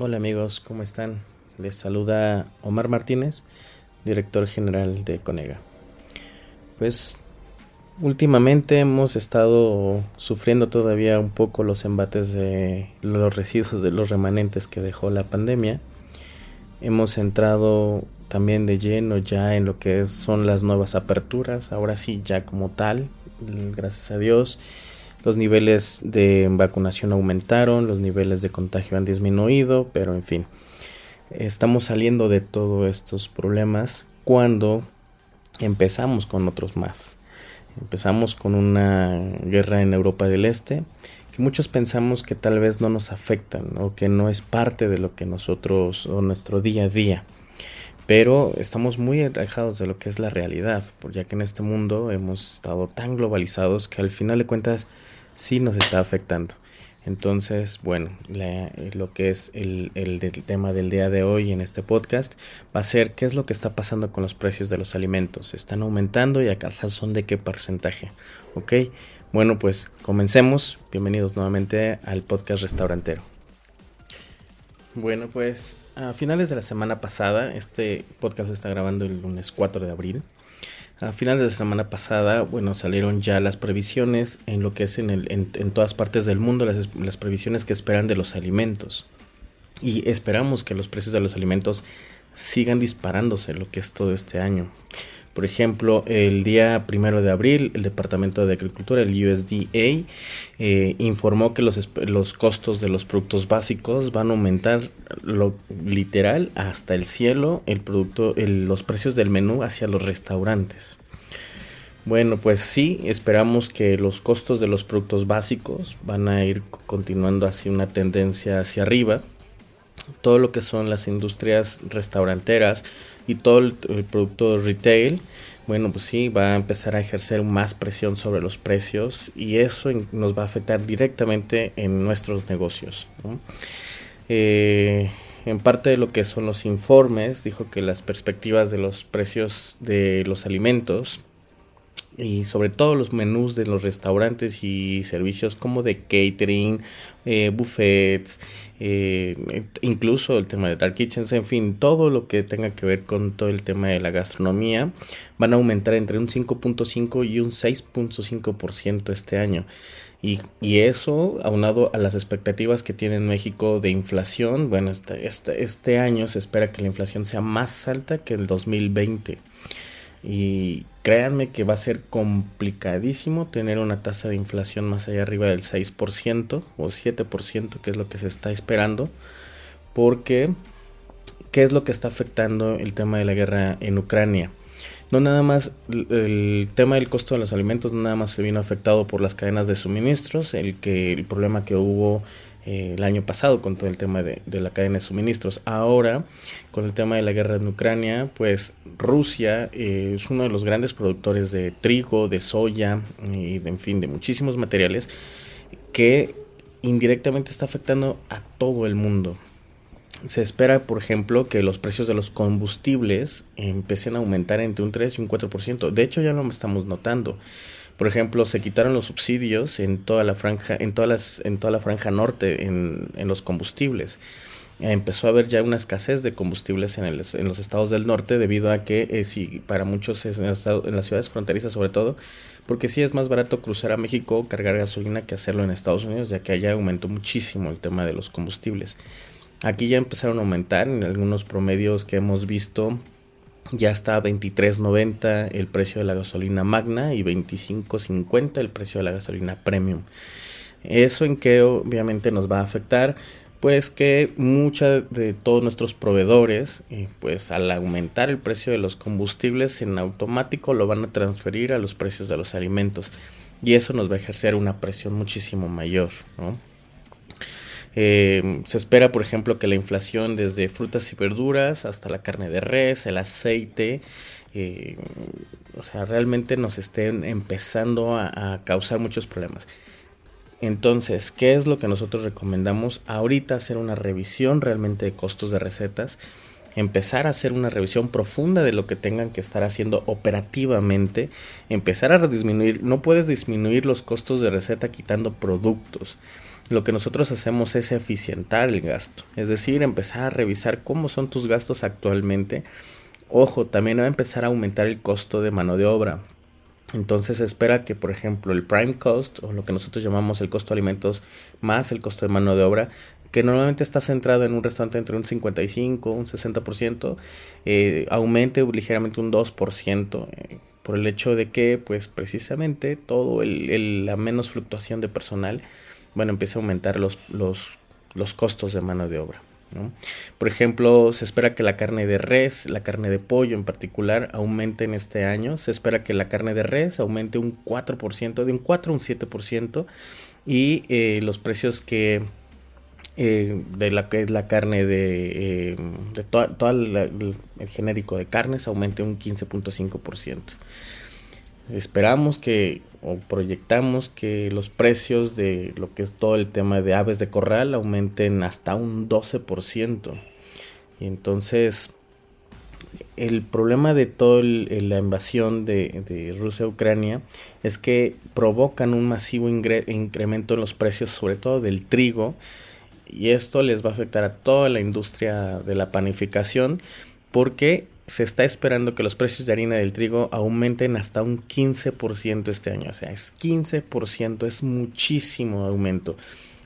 Hola amigos, ¿cómo están? Les saluda Omar Martínez, director general de Conega. Pues últimamente hemos estado sufriendo todavía un poco los embates de los residuos de los remanentes que dejó la pandemia. Hemos entrado también de lleno ya en lo que son las nuevas aperturas, ahora sí ya como tal, gracias a Dios los niveles de vacunación aumentaron, los niveles de contagio han disminuido, pero en fin, estamos saliendo de todos estos problemas cuando empezamos con otros más. Empezamos con una guerra en Europa del Este que muchos pensamos que tal vez no nos afectan o que no es parte de lo que nosotros o nuestro día a día. Pero estamos muy alejados de lo que es la realidad, ya que en este mundo hemos estado tan globalizados que al final de cuentas sí nos está afectando. Entonces, bueno, lo que es el, el, tema del día de hoy en este podcast va a ser qué es lo que está pasando con los precios de los alimentos. ¿Están aumentando y a razón de qué porcentaje? ¿Ok? Bueno, pues comencemos. Bienvenidos nuevamente al podcast restaurantero. Bueno, pues a finales de la semana pasada, este podcast está grabando el lunes 4 de abril. A finales de la semana pasada, bueno, salieron ya las previsiones en lo que es en, el, en, todas partes del mundo, las, las, previsiones que esperan de los alimentos. Y esperamos que los precios de los alimentos sigan disparándose lo que es todo este año. Por ejemplo, el día primero de abril, el Departamento de Agricultura, el USDA, eh, informó que los, los, costos de los productos básicos van a aumentar lo literal hasta el cielo, el producto, los precios del menú hacia los restaurantes. Bueno, pues sí, esperamos que los costos de los productos básicos van a ir continuando hacia una tendencia hacia arriba todo lo que son las industrias restauranteras y todo el, producto retail, bueno, pues sí, va a empezar a ejercer más presión sobre los precios y eso nos va a afectar directamente en nuestros negocios. Eh, en parte de lo que son los informes, dijo que las perspectivas de los precios de los alimentos y sobre todo los menús de los restaurantes y servicios como de catering, eh, buffets, eh, incluso el tema de dark kitchens, en fin, todo lo que tenga que ver con todo el tema de la gastronomía van a aumentar entre un 5.5 y un 6.5% este año. Y, y, eso, aunado a las expectativas que tiene México de inflación, bueno, este, este, este año se espera que la inflación sea más alta que el 2020. Y créanme que va a ser complicadísimo tener una tasa de inflación más allá arriba del 6% o 7%, que es lo que se está esperando, porque ¿qué es lo que está afectando el tema de la guerra en Ucrania? No nada más el tema del costo de los alimentos nada más se vino afectado por las cadenas de suministros, el que el problema que hubo eh, el año pasado con todo el tema de, la cadena de suministros. Ahora, con el tema de la guerra en Ucrania, pues Rusia eh, es uno de los grandes productores de trigo, de soya y de, en fin, de muchísimos materiales que indirectamente está afectando a todo el mundo. Se espera, por ejemplo, que los precios de los combustibles empiecen a aumentar entre un 3 y un 4%. De hecho, ya lo estamos notando. Por ejemplo, se quitaron los subsidios en toda la franja, en todas las, en toda la franja norte en, en los combustibles. Empezó a haber ya una escasez de combustibles en los estados del norte debido a que eh, sí, para muchos es en, en, las ciudades fronterizas sobre todo, porque sí es más barato cruzar a México, cargar gasolina que hacerlo en Estados Unidos, ya que allá aumentó muchísimo el tema de los combustibles. Aquí ya empezaron a aumentar en algunos promedios que hemos visto ya está a 23.90 el precio de la gasolina magna y 25.50 el precio de la gasolina premium. Eso en que obviamente nos va a afectar pues que mucha de todos nuestros proveedores eh, pues al aumentar el precio de los combustibles en automático lo van a transferir a los precios de los alimentos y eso nos va a ejercer una presión muchísimo mayor ¿no? Eh, se espera, por ejemplo, que la inflación desde frutas y verduras hasta la carne de res, el aceite, eh, o sea, realmente nos estén empezando a, a, causar muchos problemas. Entonces, ¿qué es lo que nosotros recomendamos? Ahorita hacer una revisión realmente de costos de recetas, empezar a hacer una revisión profunda de lo que tengan que estar haciendo operativamente, empezar a disminuir, no puedes disminuir los costos de receta quitando productos lo que nosotros hacemos es eficientar el gasto, es decir, empezar a revisar cómo son tus gastos actualmente. Ojo, también va a empezar a aumentar el costo de mano de obra. Entonces espera que, por ejemplo, el prime cost, o lo que nosotros llamamos el costo de alimentos más el costo de mano de obra, que normalmente está centrado en un restaurante entre un 55, un 60%, eh, aumente ligeramente un 2%, eh, por el hecho de que, pues precisamente, todo el, la menos fluctuación de personal, bueno, empieza a aumentar los, los, los costos de mano de obra. Por ejemplo, se espera que la carne de res, la carne de pollo en particular, aumente en este año. Se espera que la carne de res aumente un 4%, de un 4 a un 7%. Y eh, los precios que eh, de la que es la carne de, eh, de todo el, genérico de carnes aumente un 15.5%. Esperamos que o proyectamos que los precios de lo que es todo el tema de aves de corral aumenten hasta un 12%. Y entonces el problema de toda la invasión de, Rusia a Ucrania es que provocan un masivo incremento en los precios, sobre todo del trigo, y esto les va a afectar a toda la industria de la panificación porque se está esperando que los precios de harina del trigo aumenten hasta un 15% este año. O sea, es 15%, es muchísimo aumento.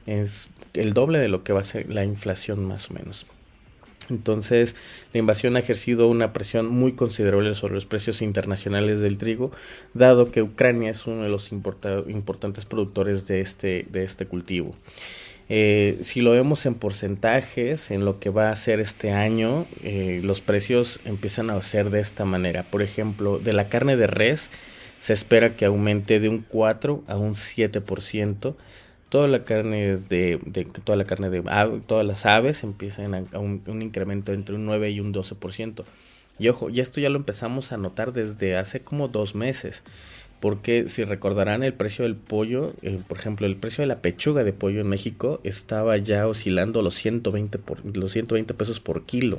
Es el doble de lo que va a ser la inflación más o menos. Entonces, la invasión ha ejercido una presión muy considerable sobre los precios internacionales del trigo, dado que Ucrania es uno de los importantes productores de este, de este cultivo. Eh, si lo vemos en porcentajes, en lo que va a ser este año, eh, los precios empiezan a ser de esta manera. Por ejemplo, de la carne de res se espera que aumente de un 4 a un 7%. Toda la carne de, de toda la carne de todas las aves empiezan a, un, un, incremento entre un 9 y un 12%. Y ojo, ya esto ya lo empezamos a notar desde hace como dos meses porque si recordarán el precio del pollo, eh, por ejemplo, el precio de la pechuga de pollo en México estaba ya oscilando los 120, por, los 120 pesos por kilo.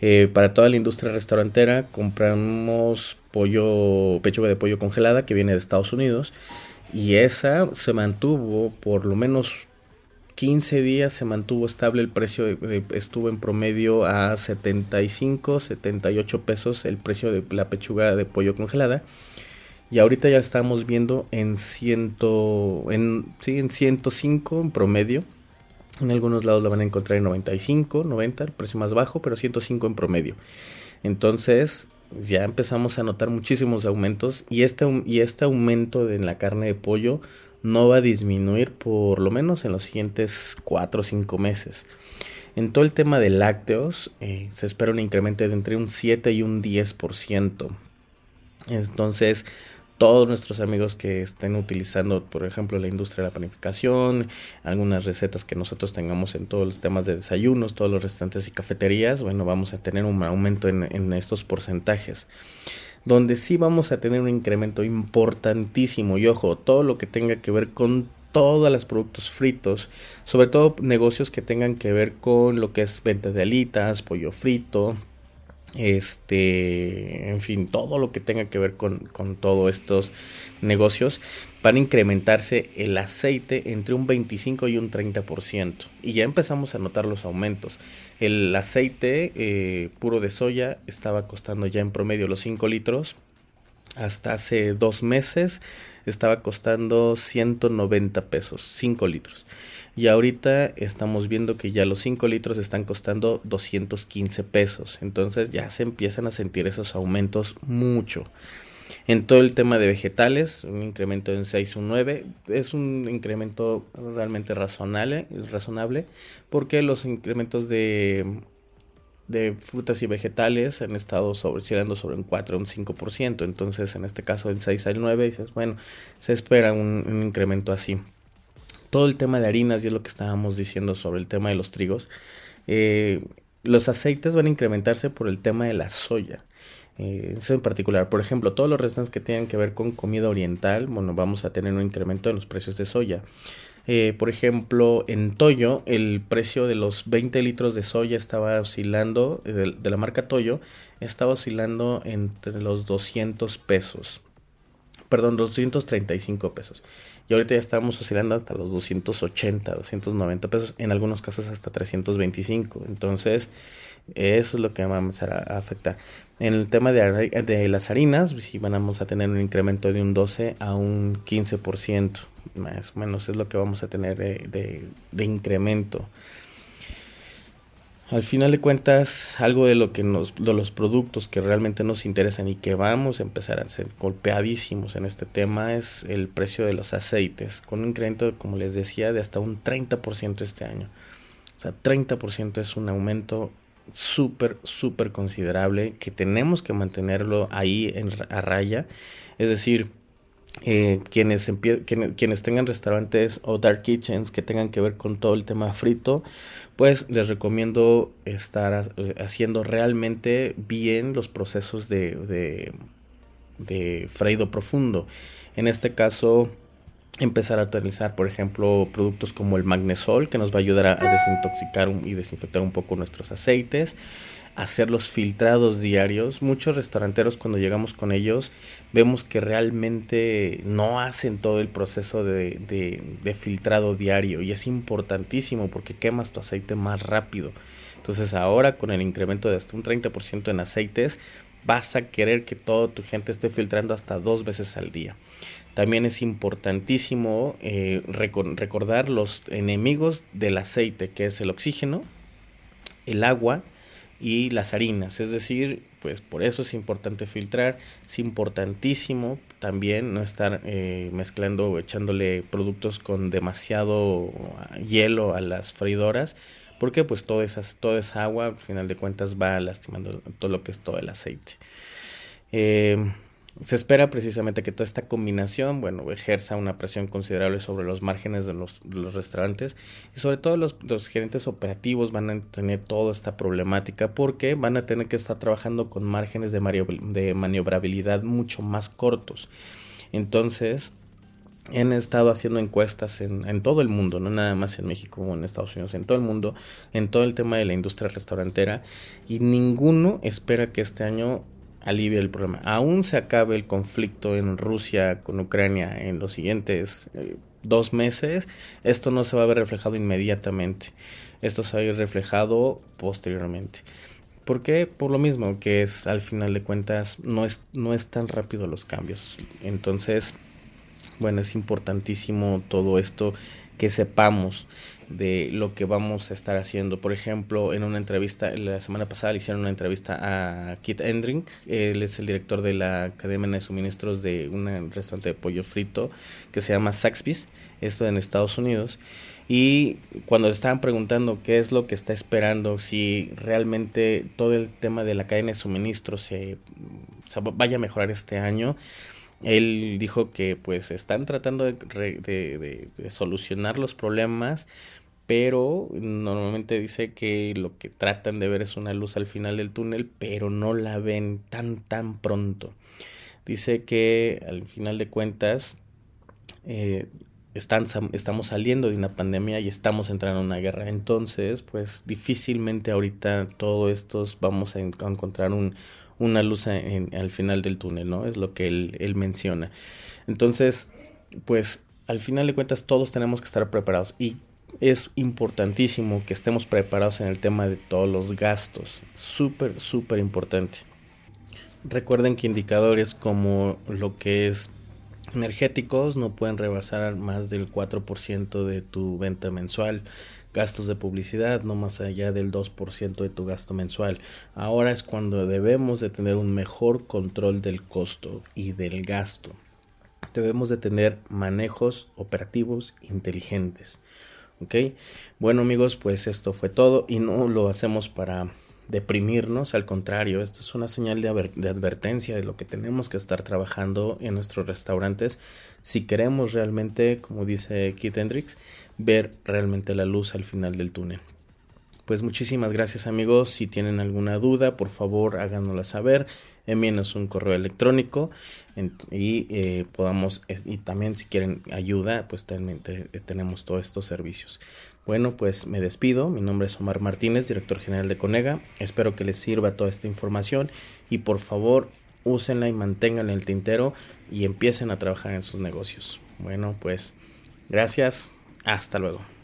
Eh, para toda la industria restaurantera compramos pollo, pechuga de pollo congelada que viene de Estados Unidos y esa se mantuvo por lo menos 15 días se mantuvo estable el precio, estuvo en promedio a 75, 78 pesos el precio de la pechuga de pollo congelada y ahorita ya estamos viendo en, ciento, en, sí, en 105 en promedio. En algunos lados la van a encontrar en 95, 90, el precio más bajo, pero 105 en promedio. Entonces ya empezamos a notar muchísimos aumentos y este, y este aumento en la carne de pollo no va a disminuir por lo menos en los siguientes 4 o 5 meses. En todo el tema de lácteos eh, se espera un incremento de entre un 7 y un 10%. Entonces, todos nuestros amigos que estén utilizando, por ejemplo, la industria de la panificación, algunas recetas que nosotros tengamos en todos los temas de desayunos, todos los restaurantes y cafeterías, bueno, vamos a tener un aumento en, en estos porcentajes. Donde sí vamos a tener un incremento importantísimo, y ojo, todo lo que tenga que ver con todos los productos fritos, sobre todo negocios que tengan que ver con lo que es venta de alitas, pollo frito, este, en fin, todo lo que tenga que ver con, con todos estos negocios, van a incrementarse el aceite entre un 25 y un 30%. Y ya empezamos a notar los aumentos. El aceite eh, puro de soya estaba costando ya en promedio los 5 litros. Hasta hace dos meses estaba costando 190 pesos, 5 litros. Y ahorita estamos viendo que ya los 5 litros están costando 215 pesos. Entonces ya se empiezan a sentir esos aumentos mucho. En todo el tema de vegetales, un incremento en 6 o 9 es un incremento realmente razonable, razonable porque los incrementos de, de frutas y vegetales han estado sobre, sobre un 4 o un 5%. Entonces, en este caso, el 6 al 9, dices, bueno, se espera un incremento así todo el tema de harinas y es lo que estábamos diciendo sobre el tema de los trigos. Eh, los aceites van a incrementarse por el tema de la soya. Eh, eso en particular, por ejemplo, todos los restaurantes que tengan que ver con comida oriental, bueno, vamos a tener un incremento en los precios de soya. Eh, por ejemplo, en Toyo, el precio de los 20 litros de soya estaba oscilando, de, la marca Toyo, estaba oscilando entre los 200 pesos perdón, 235 pesos. Y ahorita ya estamos oscilando hasta los 280, 290 pesos, en algunos casos hasta 325. Entonces, eso es lo que va a empezar a, afectar. En el tema de, de las harinas, pues sí vamos a tener un incremento de un 12 a un 15%, más o menos es lo que vamos a tener de, de incremento. Al final de cuentas, algo de lo que nos, de los productos que realmente nos interesan y que vamos a empezar a ser golpeadísimos en este tema es el precio de los aceites, con un incremento, como les decía, de hasta un 30% este año. O sea, 30% es un aumento súper, súper considerable que tenemos que mantenerlo ahí en, a raya. Es decir, eh, quienes, quienes tengan restaurantes o dark kitchens que tengan que ver con todo el tema frito, pues les recomiendo estar haciendo realmente bien los procesos de, de, de freído profundo. En este caso, empezar a utilizar, por ejemplo, productos como el magnesol, que nos va a ayudar a, desintoxicar y desinfectar un poco nuestros aceites, hacer los filtrados diarios. Muchos restauranteros cuando llegamos con ellos vemos que realmente no hacen todo el proceso de, de, de filtrado diario y es importantísimo porque quemas tu aceite más rápido. Entonces ahora con el incremento de hasta un 30% en aceites, vas a querer que toda tu gente esté filtrando hasta dos veces al día. También es importantísimo eh, recordar los enemigos del aceite, que es el oxígeno, el agua y las harinas. Es decir, pues por eso es importante filtrar. Es importantísimo también no estar eh, mezclando o echándole productos con demasiado hielo a las freidoras. Porque pues toda esa, toda esa agua, al final de cuentas, va lastimando todo lo que es todo el aceite. Eh, se espera precisamente que toda esta combinación, bueno, ejerza una presión considerable sobre los márgenes de los, restaurantes y sobre todo los, gerentes operativos van a tener toda esta problemática porque van a tener que estar trabajando con márgenes de, de maniobrabilidad mucho más cortos. Entonces, han estado haciendo encuestas en, en, todo el mundo, no nada más en México o en Estados Unidos, en todo el mundo, en todo el tema de la industria restaurantera, y ninguno espera que este año alivia el problema. Aún se acabe el conflicto en Rusia con Ucrania en los siguientes eh, dos meses, esto no se va a ver reflejado inmediatamente. Esto se va a ver reflejado posteriormente. ¿Por qué? Por lo mismo, que es al final de cuentas no es, no es tan rápido los cambios. Entonces, bueno, es importantísimo todo esto que sepamos de lo que vamos a estar haciendo. Por ejemplo, en una entrevista, la semana pasada le hicieron una entrevista a Kit Endrink, él es el director de la Academia de Suministros de un restaurante de pollo frito que se llama Saxby's, esto en Estados Unidos. Y cuando le estaban preguntando qué es lo que está esperando, si realmente todo el tema de la cadena de suministro se, se vaya a mejorar este año, él dijo que pues están tratando de, solucionar los problemas, pero normalmente dice que lo que tratan de ver es una luz al final del túnel, pero no la ven tan tan pronto. Dice que al final de cuentas eh, están, estamos saliendo de una pandemia y estamos entrando en una guerra. Entonces, pues difícilmente ahorita todo estos vamos a encontrar un, una luz al final del túnel, ¿no? Es lo que él, él menciona. Entonces, pues al final de cuentas todos tenemos que estar preparados y es importantísimo que estemos preparados en el tema de todos los gastos. Súper, súper importante. Recuerden que indicadores como lo que es energéticos no pueden rebasar más del 4% de tu venta mensual gastos de publicidad no más allá del 2% de tu gasto mensual. Ahora es cuando debemos de tener un mejor control del costo y del gasto. Debemos de tener manejos operativos inteligentes. ¿Ok? Bueno amigos, pues esto fue todo y no lo hacemos para deprimirnos, al contrario, esto es una señal de, advertencia de lo que tenemos que estar trabajando en nuestros restaurantes si queremos realmente, como dice Keith Hendricks, ver realmente la luz al final del túnel. Pues muchísimas gracias amigos, si tienen alguna duda, por favor háganosla saber, envíenos un correo electrónico y eh, podamos, y también si quieren ayuda, pues también tenemos todos estos servicios. Bueno, pues me despido. Mi nombre es Omar Martínez, director general de Conega. Espero que les sirva toda esta información y por favor úsenla y mantengan el tintero y empiecen a trabajar en sus negocios. Bueno, pues gracias, hasta luego.